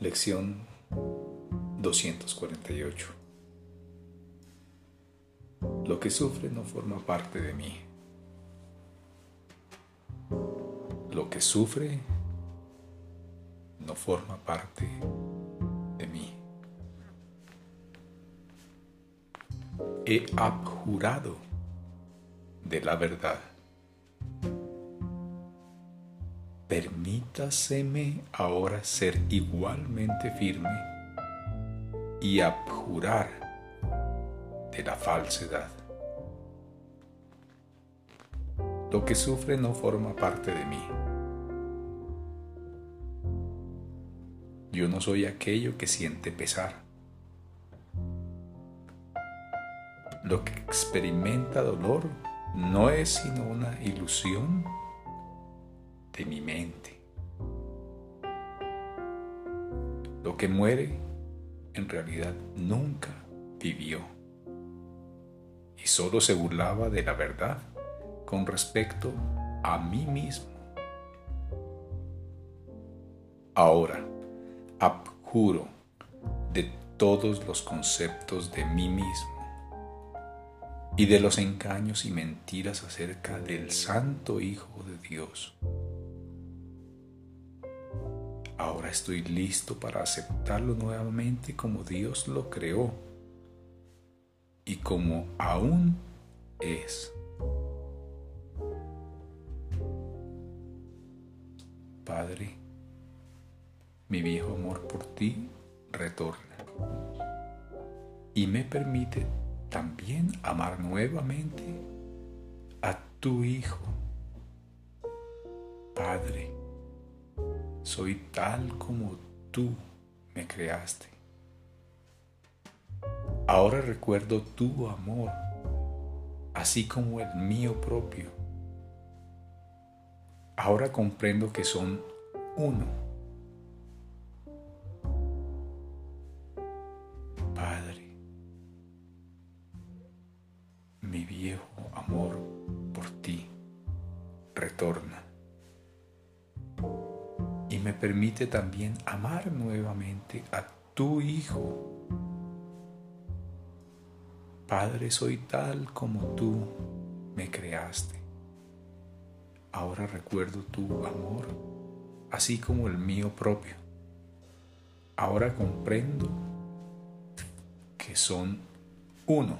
Lección 248. Lo que sufre no forma parte de mí. Lo que sufre no forma parte de mí. He abjurado de la verdad. Permítaseme ahora ser igualmente firme y abjurar de la falsedad. Lo que sufre no forma parte de mí. Yo no soy aquello que siente pesar. Lo que experimenta dolor no es sino una ilusión de mi mente. Lo que muere en realidad nunca vivió y solo se burlaba de la verdad con respecto a mí mismo. Ahora, abjuro de todos los conceptos de mí mismo y de los engaños y mentiras acerca del Santo Hijo de Dios Ahora estoy listo para aceptarlo nuevamente como Dios lo creó y como aún es. Padre, mi viejo amor por ti retorna y me permite también amar nuevamente a tu Hijo. Padre, soy tal como tú me creaste. Ahora recuerdo tu amor, así como el mío propio. Ahora comprendo que son uno. Padre, mi viejo amor por ti retorna me permite también amar nuevamente a tu Hijo. Padre, soy tal como tú me creaste. Ahora recuerdo tu amor, así como el mío propio. Ahora comprendo que son uno.